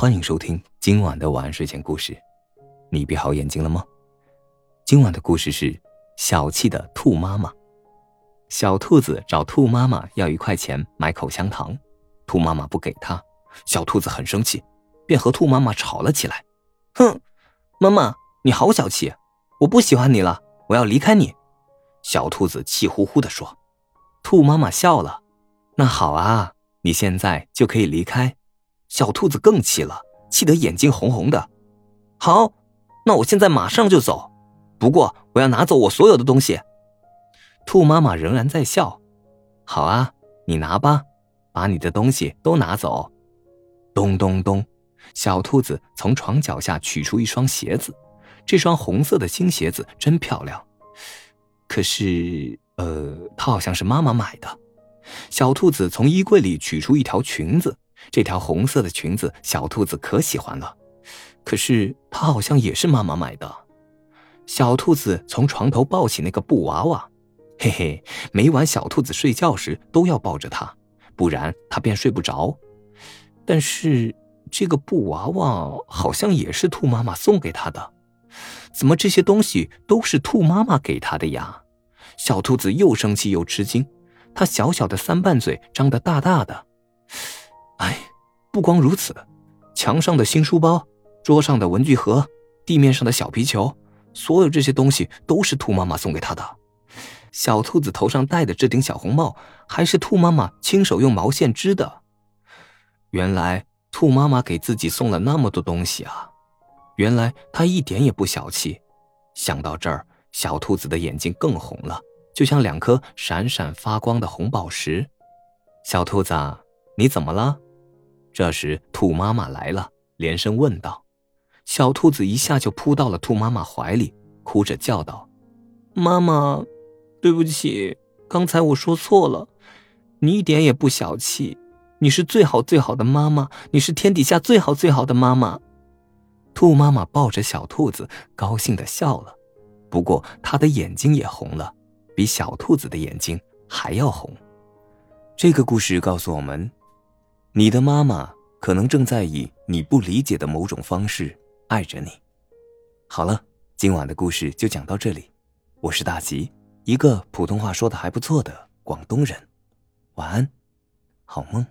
欢迎收听今晚的晚安睡前故事。你闭好眼睛了吗？今晚的故事是小气的兔妈妈。小兔子找兔妈妈要一块钱买口香糖，兔妈妈不给他，小兔子很生气，便和兔妈妈吵了起来。哼，妈妈，你好小气，我不喜欢你了，我要离开你。小兔子气呼呼地说。兔妈妈笑了，那好啊，你现在就可以离开。小兔子更气了，气得眼睛红红的。好，那我现在马上就走，不过我要拿走我所有的东西。兔妈妈仍然在笑。好啊，你拿吧，把你的东西都拿走。咚咚咚，小兔子从床脚下取出一双鞋子，这双红色的新鞋子真漂亮。可是，呃，它好像是妈妈买的。小兔子从衣柜里取出一条裙子。这条红色的裙子，小兔子可喜欢了。可是它好像也是妈妈买的。小兔子从床头抱起那个布娃娃，嘿嘿，每晚小兔子睡觉时都要抱着它，不然它便睡不着。但是这个布娃娃好像也是兔妈妈送给它的。怎么这些东西都是兔妈妈给它的呀？小兔子又生气又吃惊，它小小的三瓣嘴张得大大的。哎，不光如此，墙上的新书包、桌上的文具盒、地面上的小皮球，所有这些东西都是兔妈妈送给他的。小兔子头上戴的这顶小红帽，还是兔妈妈亲手用毛线织的。原来兔妈妈给自己送了那么多东西啊！原来她一点也不小气。想到这儿，小兔子的眼睛更红了，就像两颗闪闪发光的红宝石。小兔子，你怎么了？这时，兔妈妈来了，连声问道：“小兔子一下就扑到了兔妈妈怀里，哭着叫道：‘妈妈，对不起，刚才我说错了。你一点也不小气，你是最好最好的妈妈，你是天底下最好最好的妈妈。’兔妈妈抱着小兔子，高兴的笑了，不过她的眼睛也红了，比小兔子的眼睛还要红。这个故事告诉我们。”你的妈妈可能正在以你不理解的某种方式爱着你。好了，今晚的故事就讲到这里。我是大吉，一个普通话说的还不错的广东人。晚安，好梦。